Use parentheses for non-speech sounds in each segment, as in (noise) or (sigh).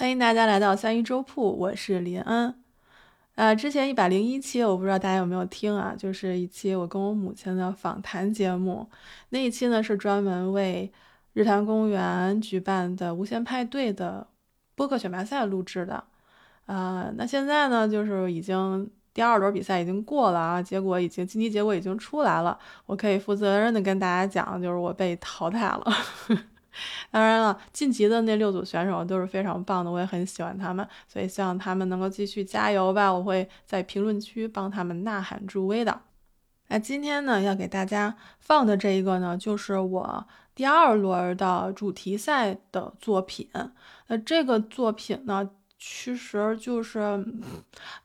欢迎大家来到三一粥铺，我是林恩。呃，之前一百零一期，我不知道大家有没有听啊，就是一期我跟我母亲的访谈节目。那一期呢是专门为日坛公园举办的无限派对的播客选拔赛录制的。呃，那现在呢，就是已经第二轮比赛已经过了啊，结果已经晋级结果已经出来了，我可以负责任的跟大家讲，就是我被淘汰了。(laughs) 当然了，晋级的那六组选手都是非常棒的，我也很喜欢他们，所以希望他们能够继续加油吧。我会在评论区帮他们呐喊助威的。那今天呢，要给大家放的这一个呢，就是我第二轮的主题赛的作品。那这个作品呢，其实就是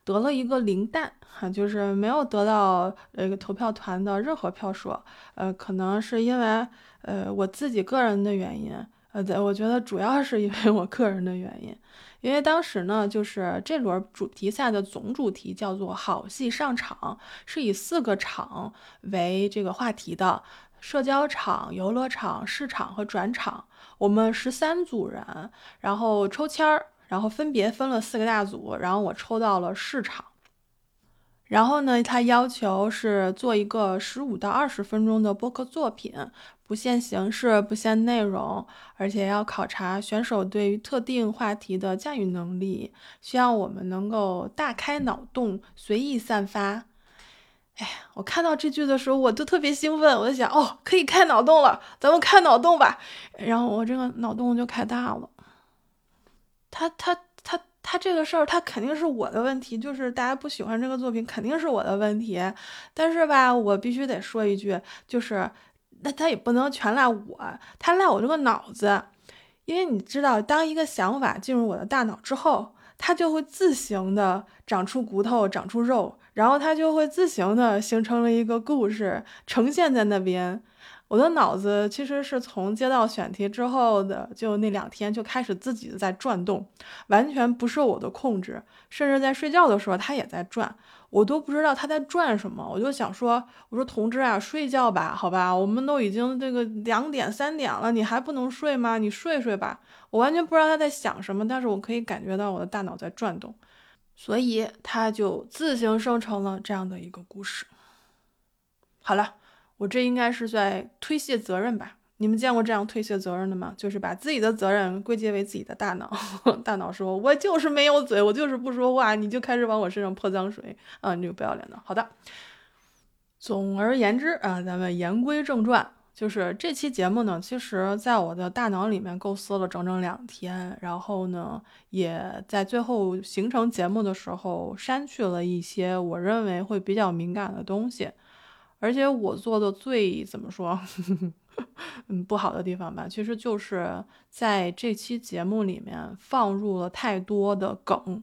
得了一个零蛋，哈，就是没有得到那个投票团的任何票数。呃，可能是因为。呃，我自己个人的原因，呃，对我觉得主要是因为我个人的原因，因为当时呢，就是这轮主题赛的总主题叫做“好戏上场”，是以四个场为这个话题的：社交场、游乐场、市场和转场。我们十三组人，然后抽签儿，然后分别分了四个大组，然后我抽到了市场。然后呢，他要求是做一个十五到二十分钟的播客作品。不限形式，不限内容，而且要考察选手对于特定话题的驾驭能力，需要我们能够大开脑洞，随意散发。哎，我看到这句的时候，我就特别兴奋，我就想，哦，可以开脑洞了，咱们开脑洞吧。然后我这个脑洞就开大了。他他他这个事儿，他肯定是我的问题，就是大家不喜欢这个作品，肯定是我的问题。但是吧，我必须得说一句，就是。那他也不能全赖我，他赖我这个脑子，因为你知道，当一个想法进入我的大脑之后，它就会自行的长出骨头，长出肉，然后它就会自行的形成了一个故事，呈现在那边。我的脑子其实是从接到选题之后的，就那两天就开始自己在转动，完全不受我的控制，甚至在睡觉的时候它也在转。我都不知道它在转什么，我就想说，我说同志啊，睡觉吧，好吧，我们都已经这个两点三点了，你还不能睡吗？你睡睡吧。我完全不知道他在想什么，但是我可以感觉到我的大脑在转动，所以它就自行生成了这样的一个故事。好了，我这应该是在推卸责任吧。你们见过这样推卸责任的吗？就是把自己的责任归结为自己的大脑，(laughs) 大脑说：“我就是没有嘴，我就是不说话，你就开始往我身上泼脏水啊！你这个不要脸的。”好的，总而言之啊，咱们言归正传，就是这期节目呢，其实在我的大脑里面构思了整整两天，然后呢，也在最后形成节目的时候删去了一些我认为会比较敏感的东西，而且我做的最怎么说？(laughs) 嗯，不好的地方吧，其实就是在这期节目里面放入了太多的梗。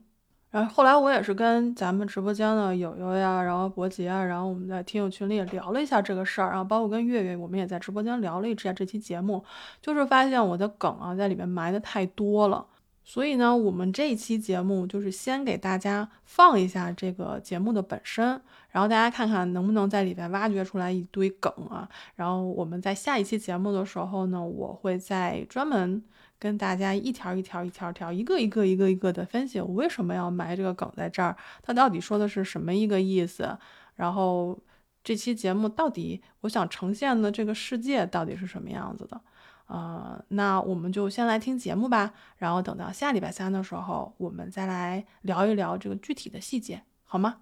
然后后来我也是跟咱们直播间的友友呀，然后伯杰啊，然后我们在听友群里也聊了一下这个事儿，然后包括跟月月，我们也在直播间聊了一下这期节目，就是发现我的梗啊在里面埋的太多了。所以呢，我们这一期节目就是先给大家放一下这个节目的本身。然后大家看看能不能在里边挖掘出来一堆梗啊！然后我们在下一期节目的时候呢，我会再专门跟大家一条一条、一条条、一个一个、一个一个的分析，我为什么要埋这个梗在这儿，它到底说的是什么一个意思？然后这期节目到底我想呈现的这个世界到底是什么样子的？呃，那我们就先来听节目吧，然后等到下礼拜三的时候，我们再来聊一聊这个具体的细节，好吗？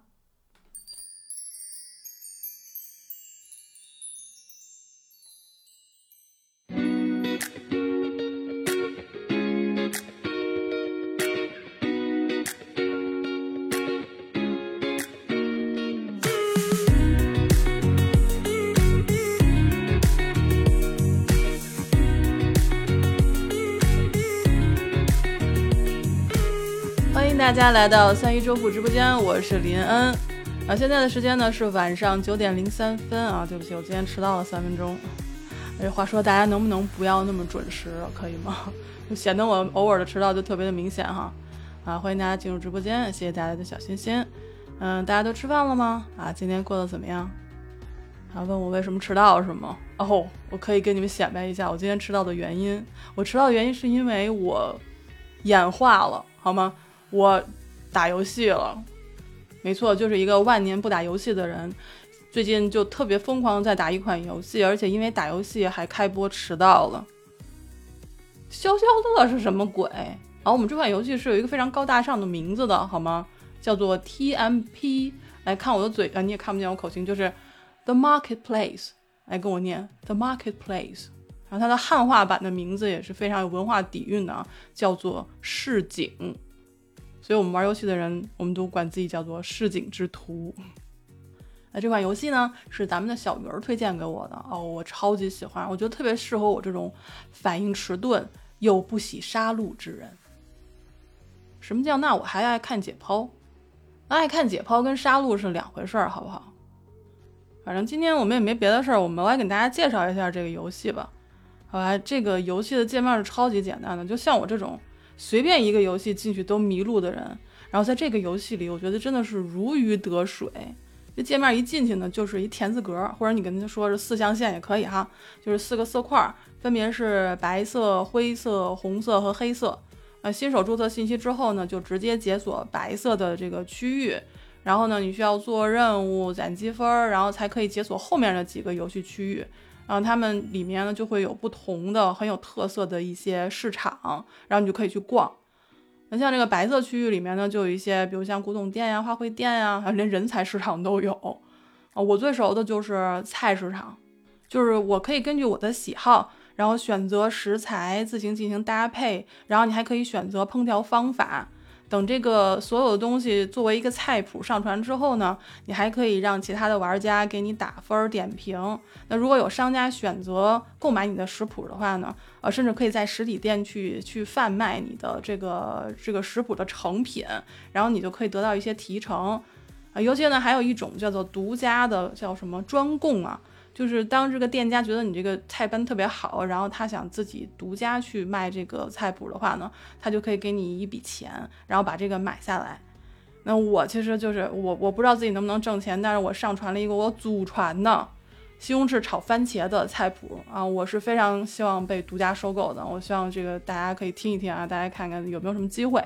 欢迎大家来到三一周铺直播间，我是林恩。啊，现在的时间呢是晚上九点零三分啊，对不起，我今天迟到了三分钟。哎，话说大家能不能不要那么准时，可以吗？就 (laughs) 显得我偶尔的迟到就特别的明显哈。啊，欢迎大家进入直播间，谢谢大家的小心心。嗯，大家都吃饭了吗？啊，今天过得怎么样？啊，问我为什么迟到是吗？哦，我可以跟你们显摆一下我今天迟到的原因。我迟到的原因是因为我。眼化了，好吗？我打游戏了，没错，就是一个万年不打游戏的人，最近就特别疯狂在打一款游戏，而且因为打游戏还开播迟到了。消消乐是什么鬼？然后我们这款游戏是有一个非常高大上的名字的，好吗？叫做 TMP。来看我的嘴啊，你也看不见我口型，就是 The Marketplace。来跟我念 The Marketplace。然后它的汉化版的名字也是非常有文化底蕴的啊，叫做市井。所以我们玩游戏的人，我们都管自己叫做市井之徒。那这款游戏呢，是咱们的小鱼儿推荐给我的哦，我超级喜欢，我觉得特别适合我这种反应迟钝又不喜杀戮之人。什么叫那我还爱看解剖？爱看解剖跟杀戮是两回事儿，好不好？反正今天我们也没别的事儿，我们来给大家介绍一下这个游戏吧。好吧，这个游戏的界面是超级简单的，就像我这种随便一个游戏进去都迷路的人，然后在这个游戏里，我觉得真的是如鱼得水。这界面一进去呢，就是一田字格，或者你跟他说是四象限也可以哈，就是四个色块，分别是白色、灰色、红色和黑色。呃，新手注册信息之后呢，就直接解锁白色的这个区域，然后呢，你需要做任务攒积分，然后才可以解锁后面的几个游戏区域。然后他们里面呢就会有不同的很有特色的一些市场，然后你就可以去逛。那像这个白色区域里面呢，就有一些，比如像古董店呀、花卉店呀，连人才市场都有。啊，我最熟的就是菜市场，就是我可以根据我的喜好，然后选择食材自行进行搭配，然后你还可以选择烹调方法。等这个所有的东西作为一个菜谱上传之后呢，你还可以让其他的玩家给你打分点评。那如果有商家选择购买你的食谱的话呢，呃，甚至可以在实体店去去贩卖你的这个这个食谱的成品，然后你就可以得到一些提成。啊，尤其呢还有一种叫做独家的，叫什么专供啊。就是当这个店家觉得你这个菜单特别好，然后他想自己独家去卖这个菜谱的话呢，他就可以给你一笔钱，然后把这个买下来。那我其实就是我，我不知道自己能不能挣钱，但是我上传了一个我祖传的西红柿炒番茄的菜谱啊，我是非常希望被独家收购的。我希望这个大家可以听一听啊，大家看看有没有什么机会。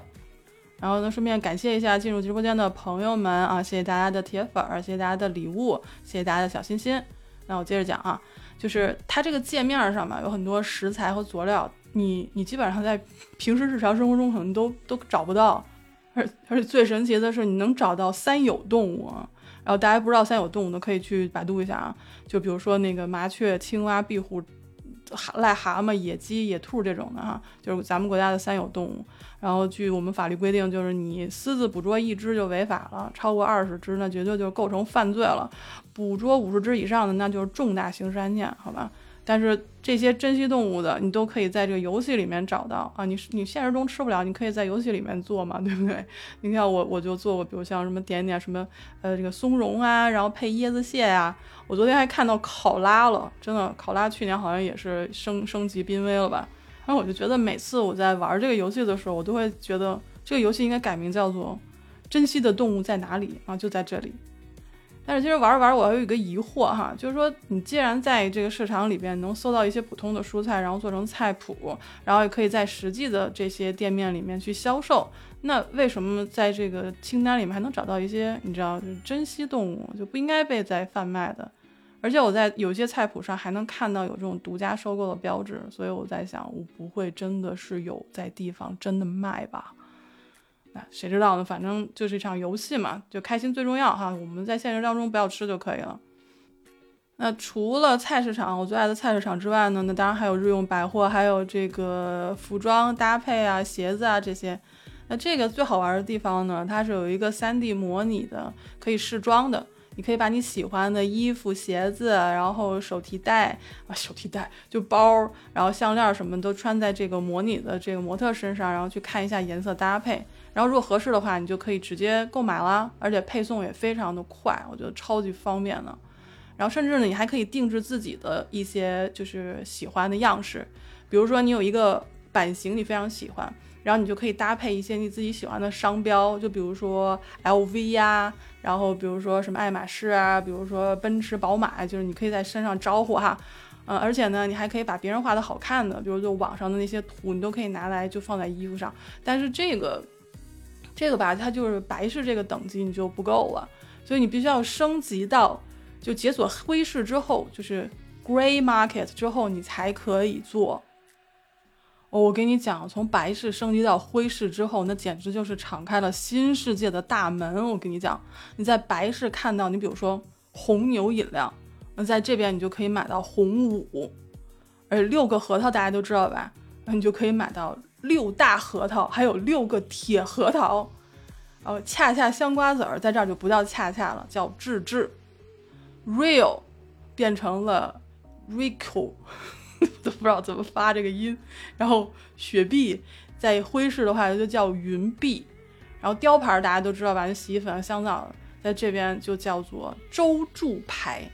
然后呢，顺便感谢一下进入直播间的朋友们啊，谢谢大家的铁粉，谢谢大家的礼物，谢谢大家的小心心。那我接着讲啊，就是它这个界面上吧，有很多食材和佐料，你你基本上在平时日常生活中可能都都找不到，而而且最神奇的是你能找到三有动物，然后大家不知道三有动物的可以去百度一下啊，就比如说那个麻雀、青蛙、壁虎、癞蛤蟆、野鸡、野兔这种的哈，就是咱们国家的三有动物。然后据我们法律规定，就是你私自捕捉一只就违法了，超过二十只那绝对就构成犯罪了。捕捉五十只以上的，那就是重大刑事案件，好吧？但是这些珍稀动物的，你都可以在这个游戏里面找到啊。你你现实中吃不了，你可以在游戏里面做嘛，对不对？(laughs) 你看我我就做过，比如像什么点点什么呃这个松茸啊，然后配椰子蟹啊。我昨天还看到考拉了，真的考拉去年好像也是升升级濒危了吧？然后我就觉得每次我在玩这个游戏的时候，我都会觉得这个游戏应该改名叫做“珍稀的动物在哪里”啊，就在这里。但是其实玩着玩着，我还有一个疑惑哈，就是说你既然在这个市场里边能搜到一些普通的蔬菜，然后做成菜谱，然后也可以在实际的这些店面里面去销售，那为什么在这个清单里面还能找到一些你知道就是珍稀动物就不应该被在贩卖的？而且我在有些菜谱上还能看到有这种独家收购的标志，所以我在想，我不会真的是有在地方真的卖吧？谁知道呢？反正就是一场游戏嘛，就开心最重要哈。我们在现实当中不要吃就可以了。那除了菜市场，我最爱的菜市场之外呢，那当然还有日用百货，还有这个服装搭配啊、鞋子啊这些。那这个最好玩的地方呢，它是有一个 3D 模拟的，可以试装的。你可以把你喜欢的衣服、鞋子，然后手提袋啊，手提袋就包，然后项链什么都穿在这个模拟的这个模特身上，然后去看一下颜色搭配，然后如果合适的话，你就可以直接购买啦，而且配送也非常的快，我觉得超级方便的。然后甚至呢，你还可以定制自己的一些就是喜欢的样式，比如说你有一个版型你非常喜欢。然后你就可以搭配一些你自己喜欢的商标，就比如说 LV 呀，然后比如说什么爱马仕啊，比如说奔驰、宝马，就是你可以在身上招呼哈。嗯，而且呢，你还可以把别人画的好看的，比如就网上的那些图，你都可以拿来就放在衣服上。但是这个，这个吧，它就是白饰这个等级你就不够了，所以你必须要升级到就解锁灰市之后，就是 Gray Market 之后，你才可以做。哦，我跟你讲，从白市升级到灰市之后，那简直就是敞开了新世界的大门。我跟你讲，你在白市看到，你比如说红牛饮料。那在这边你就可以买到红五，而六个核桃大家都知道吧？那你就可以买到六大核桃，还有六个铁核桃。哦，恰恰香瓜子儿在这儿就不叫恰恰了，叫智智。Real 变成了 Rico，(laughs) 都不知道怎么发这个音。然后雪碧在辉市的话它就叫云碧。然后雕牌大家都知道吧？那洗衣粉、香皂在这边就叫做周柱牌。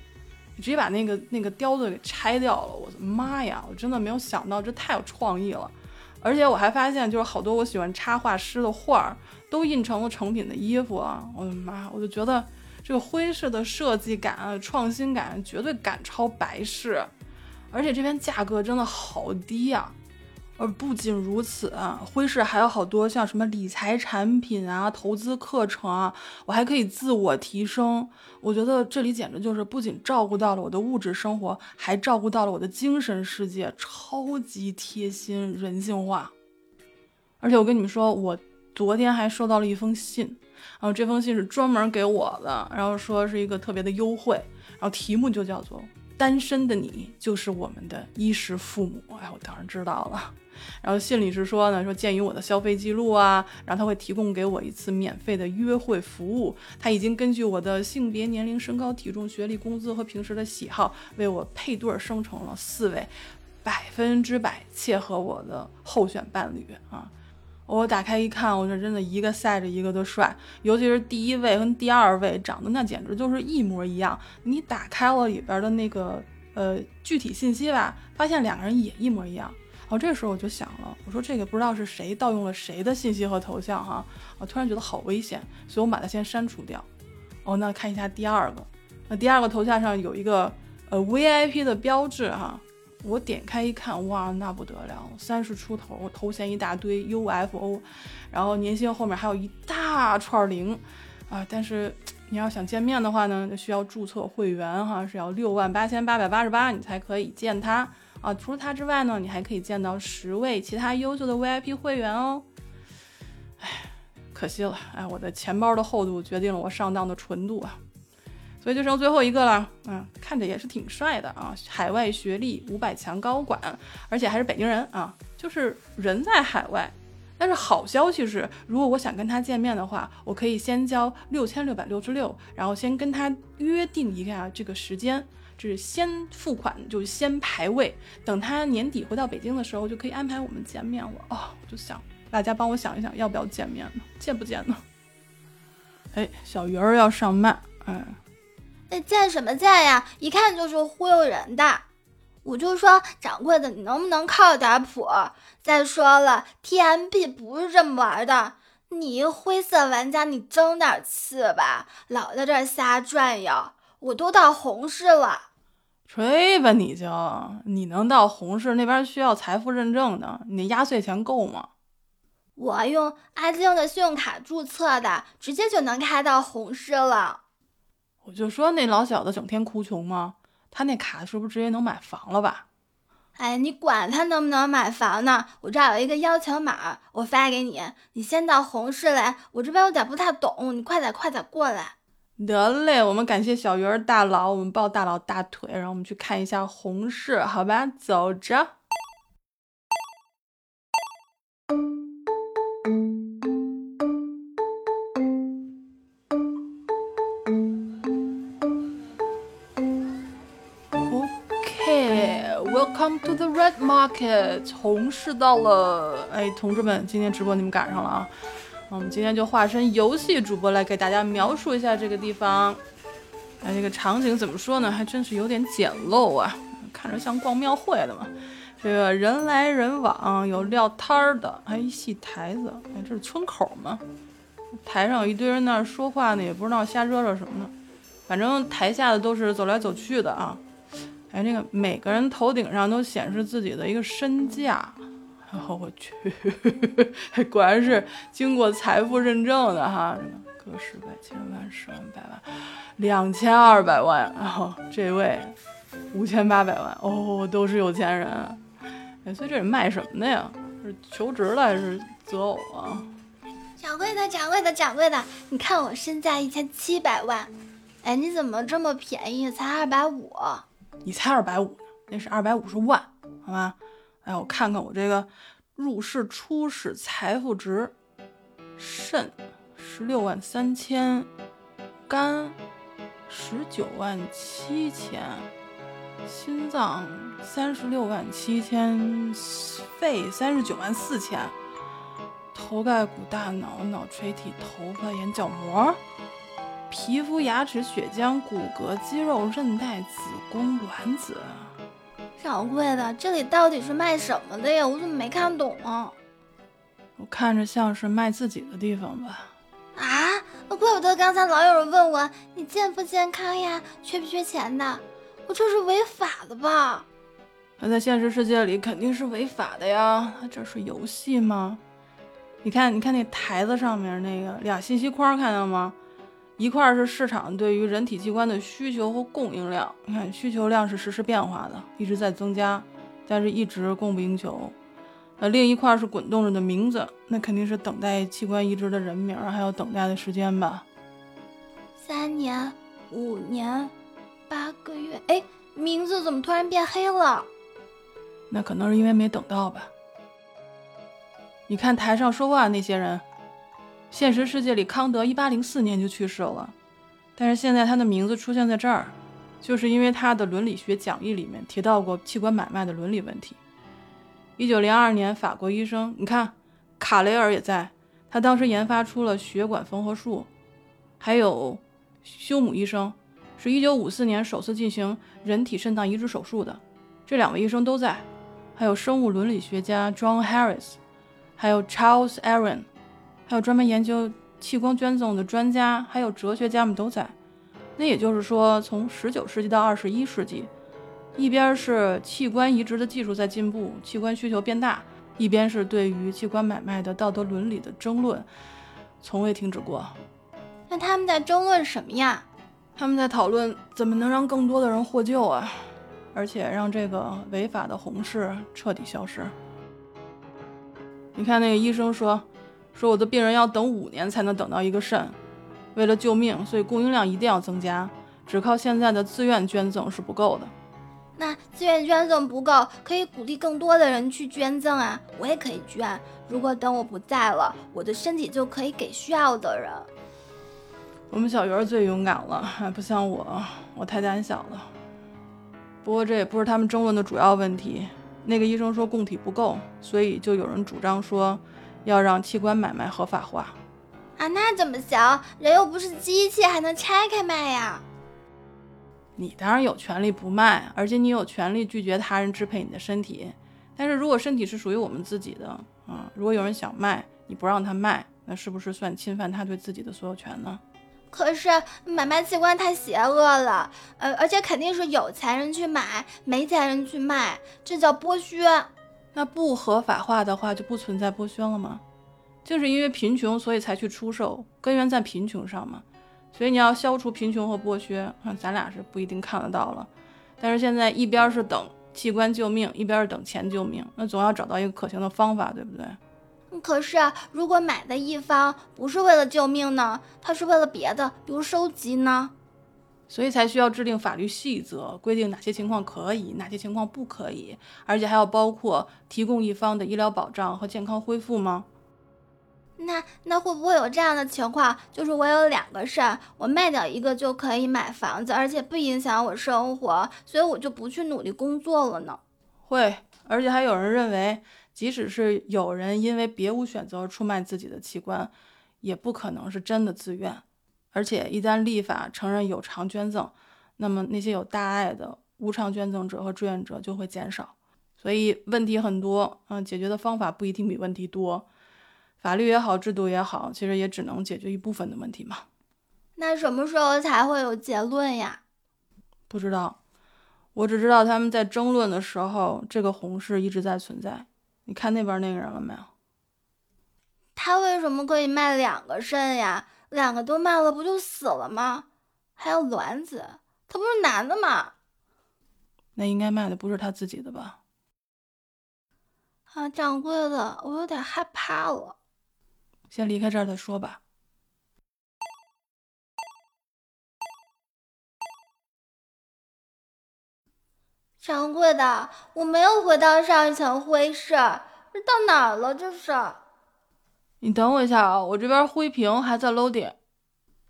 直接把那个那个雕子给拆掉了，我的妈呀！我真的没有想到，这太有创意了。而且我还发现，就是好多我喜欢插画师的画儿都印成了成品的衣服啊！我的妈，我就觉得这个灰式的设计感、创新感绝对赶超白式，而且这边价格真的好低呀！而不仅如此啊，辉市还有好多像什么理财产品啊、投资课程啊，我还可以自我提升。我觉得这里简直就是不仅照顾到了我的物质生活，还照顾到了我的精神世界，超级贴心、人性化。而且我跟你们说，我昨天还收到了一封信，然后这封信是专门给我的，然后说是一个特别的优惠，然后题目就叫做“单身的你就是我们的衣食父母”。哎，我当然知道了。然后信里是说呢，说鉴于我的消费记录啊，然后他会提供给我一次免费的约会服务。他已经根据我的性别、年龄、身高、体重、学历、工资和平时的喜好，为我配对生成了四位百分之百切合我的候选伴侣啊！我打开一看，我这真的一个赛着一个的帅，尤其是第一位跟第二位长得那简直就是一模一样。你打开了里边的那个呃具体信息吧，发现两个人也一模一样。哦，这时候我就想了，我说这个不知道是谁盗用了谁的信息和头像哈，我突然觉得好危险，所以我把它先删除掉。哦，那看一下第二个，那第二个头像上有一个呃 VIP 的标志哈，我点开一看，哇，那不得了，三十出头，头衔一大堆 UFO，然后年薪后面还有一大串零啊，但是你要想见面的话呢，就需要注册会员哈，是要六万八千八百八十八你才可以见他。啊，除了他之外呢，你还可以见到十位其他优秀的 VIP 会员哦。哎，可惜了，哎，我的钱包的厚度决定了我上当的纯度啊，所以就剩最后一个了。嗯，看着也是挺帅的啊，海外学历，五百强高管，而且还是北京人啊，就是人在海外。但是好消息是，如果我想跟他见面的话，我可以先交六千六百六十六，然后先跟他约定一下这个时间。是先付款，就先排位，等他年底回到北京的时候，就可以安排我们见面了。哦，我就想大家帮我想一想，要不要见面呢？见不见呢？(laughs) 哎，小鱼儿要上麦，哎，那见什么见呀？一看就是忽悠人的。我就说掌柜的，你能不能靠点谱？再说了，TMB 不是这么玩的。你一灰色玩家，你争点气吧，老在这瞎转悠。我都到红市了。吹吧你就，你能到红市那边需要财富认证的，你压岁钱够吗？我用阿静的信用卡注册的，直接就能开到红市了。我就说那老小子整天哭穷吗？他那卡是不是直接能买房了吧？哎，你管他能不能买房呢？我这儿有一个邀请码，我发给你，你先到红市来。我这边有点不太懂，你快点快点过来。得嘞，我们感谢小鱼儿大佬，我们抱大佬大腿，然后我们去看一下红市，好吧，走着。OK，Welcome to the Red Market，红市到了，哎，同志们，今天直播你们赶上了啊。我们今天就化身游戏主播来给大家描述一下这个地方。哎，这个场景怎么说呢？还真是有点简陋啊，看着像逛庙会的嘛。这个人来人往，有撂摊儿的，还一戏台子。哎，这是村口吗？台上有一堆人那儿说话呢，也不知道瞎嚷嚷什么呢。反正台下的都是走来走去的啊。哎，那个每个人头顶上都显示自己的一个身价。然后我去，(laughs) 果然是经过财富认证的哈，个十百千万十万百万，两千二百万，然后这位五千八百万，哦，都是有钱人。哎，所以这是卖什么的呀？是求职的还是择偶啊？掌柜的，掌柜的，掌柜的，你看我身价一千七百万，哎，你怎么这么便宜，才二百五？你才二百五呢，那是二百五十万，好吧？哎，我看看我这个入世初始财富值：肾十六万三千，肝十九万七千，心脏三十六万七千，肺三十九万四千，头盖骨、大脑、脑垂体、头发、眼角膜、皮肤、牙齿、血浆、骨骼、肌肉、韧带、子宫、卵子。掌柜的，这里到底是卖什么的呀？我怎么没看懂啊？我看着像是卖自己的地方吧？啊，那怪不得刚才老有人问我你健不健康呀，缺不缺钱的？我这是违法的吧？那在现实世界里肯定是违法的呀，这是游戏吗？你看，你看那台子上面那个俩信息框，看到吗？一块是市场对于人体器官的需求和供应量，你看需求量是实时变化的，一直在增加，但是一直供不应求。呃，另一块是滚动着的名字，那肯定是等待器官移植的人名，还有等待的时间吧。三年、五年、八个月，哎，名字怎么突然变黑了？那可能是因为没等到吧。你看台上说话那些人。现实世界里，康德一八零四年就去世了，但是现在他的名字出现在这儿，就是因为他的伦理学讲义里面提到过器官买卖的伦理问题。一九零二年，法国医生，你看卡雷尔也在，他当时研发出了血管缝合术，还有休姆医生，是一九五四年首次进行人体肾脏移植手术的，这两位医生都在，还有生物伦理学家 John Harris，还有 Charles Aaron。还有专门研究器官捐赠的专家，还有哲学家们都在。那也就是说，从十九世纪到二十一世纪，一边是器官移植的技术在进步，器官需求变大，一边是对于器官买卖的道德伦理的争论，从未停止过。那他们在争论什么呀？他们在讨论怎么能让更多的人获救啊，而且让这个违法的红事彻底消失。你看那个医生说。说我的病人要等五年才能等到一个肾，为了救命，所以供应量一定要增加。只靠现在的自愿捐赠是不够的。那自愿捐赠不够，可以鼓励更多的人去捐赠啊！我也可以捐。如果等我不在了，我的身体就可以给需要的人。我们小鱼儿最勇敢了，还不像我，我太胆小了。不过这也不是他们争论的主要问题。那个医生说供体不够，所以就有人主张说。要让器官买卖合法化啊？那怎么行？人又不是机器，还能拆开卖呀？你当然有权利不卖，而且你有权利拒绝他人支配你的身体。但是如果身体是属于我们自己的，啊，如果有人想卖，你不让他卖，那是不是算侵犯他对自己的所有权呢？可是买卖器官太邪恶了，呃，而且肯定是有钱人去买，没钱人去卖，这叫剥削。那不合法化的话，就不存在剥削了吗？就是因为贫穷，所以才去出售，根源在贫穷上嘛。所以你要消除贫穷和剥削，咱俩是不一定看得到了。但是现在一边是等器官救命，一边是等钱救命，那总要找到一个可行的方法，对不对？可是如果买的一方不是为了救命呢？他是为了别的，比如收集呢？所以才需要制定法律细则，规定哪些情况可以，哪些情况不可以，而且还要包括提供一方的医疗保障和健康恢复吗？那那会不会有这样的情况，就是我有两个肾，我卖掉一个就可以买房子，而且不影响我生活，所以我就不去努力工作了呢？会，而且还有人认为，即使是有人因为别无选择出卖自己的器官，也不可能是真的自愿。而且一旦立法承认有偿捐赠，那么那些有大爱的无偿捐赠者和志愿者就会减少。所以问题很多，嗯，解决的方法不一定比问题多。法律也好，制度也好，其实也只能解决一部分的问题嘛。那什么时候才会有结论呀？不知道。我只知道他们在争论的时候，这个红事一直在存在。你看那边那个人了没有？他为什么可以卖两个肾呀？两个都卖了，不就死了吗？还有卵子，他不是男的吗？那应该卖的不是他自己的吧？啊，掌柜的，我有点害怕了。先离开这儿再说吧。掌柜的，我没有回到上一层会议室，这到哪儿了？这是？你等我一下啊，我这边灰屏还在 loading。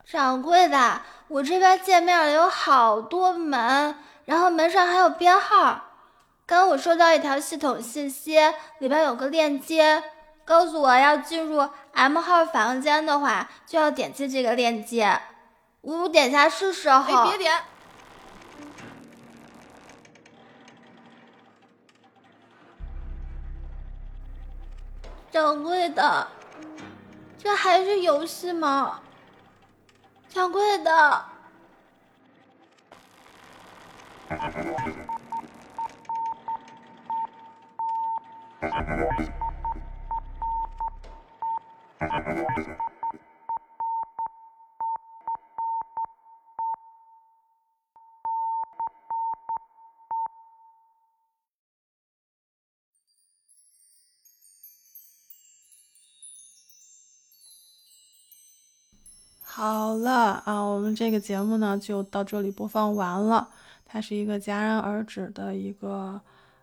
掌柜的，我这边界面里有好多门，然后门上还有编号。刚我收到一条系统信息，里边有个链接，告诉我要进入 M 号房间的话，就要点击这个链接。我点下是时候。哎，别点。掌柜的，这还是游戏吗？掌柜的。好了啊，我们这个节目呢就到这里播放完了。它是一个戛然而止的一个，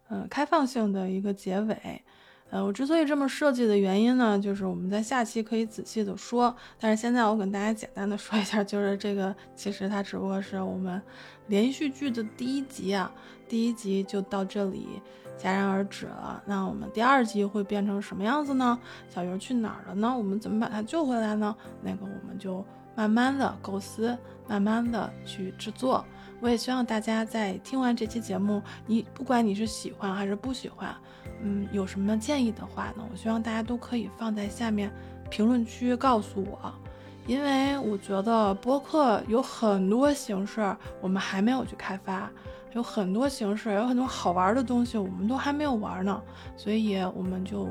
呃，开放性的一个结尾。呃，我之所以这么设计的原因呢，就是我们在下期可以仔细的说。但是现在我跟大家简单的说一下，就是这个其实它只不过是我们连续剧的第一集啊，第一集就到这里戛然而止了。那我们第二集会变成什么样子呢？小鱼去哪儿了呢？我们怎么把它救回来呢？那个我们就。慢慢的构思，慢慢的去制作。我也希望大家在听完这期节目，你不管你是喜欢还是不喜欢，嗯，有什么建议的话呢？我希望大家都可以放在下面评论区告诉我，因为我觉得播客有很多形式，我们还没有去开发，有很多形式，有很多好玩的东西，我们都还没有玩呢，所以我们就。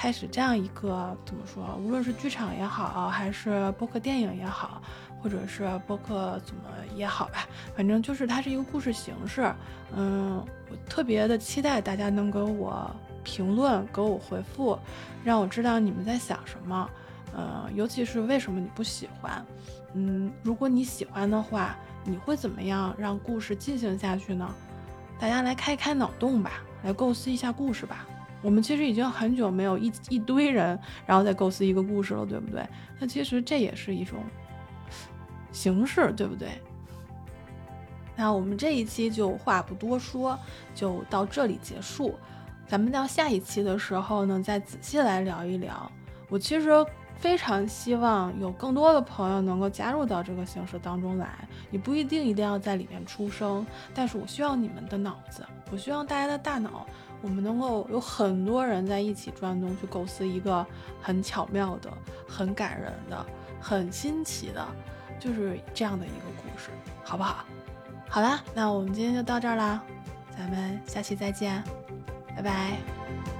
开始这样一个怎么说？无论是剧场也好，还是播客电影也好，或者是播客怎么也好吧，反正就是它是一个故事形式。嗯，我特别的期待大家能给我评论，给我回复，让我知道你们在想什么。嗯，尤其是为什么你不喜欢？嗯，如果你喜欢的话，你会怎么样让故事进行下去呢？大家来开开脑洞吧，来构思一下故事吧。我们其实已经很久没有一一堆人，然后再构思一个故事了，对不对？那其实这也是一种形式，对不对？那我们这一期就话不多说，就到这里结束。咱们到下一期的时候呢，再仔细来聊一聊。我其实非常希望有更多的朋友能够加入到这个形式当中来。你不一定一定要在里面出声，但是我需要你们的脑子，我希望大家的大脑。我们能够有很多人在一起转动，去构思一个很巧妙的、很感人的、很新奇的，就是这样的一个故事，好不好？好啦，那我们今天就到这儿啦，咱们下期再见，拜拜。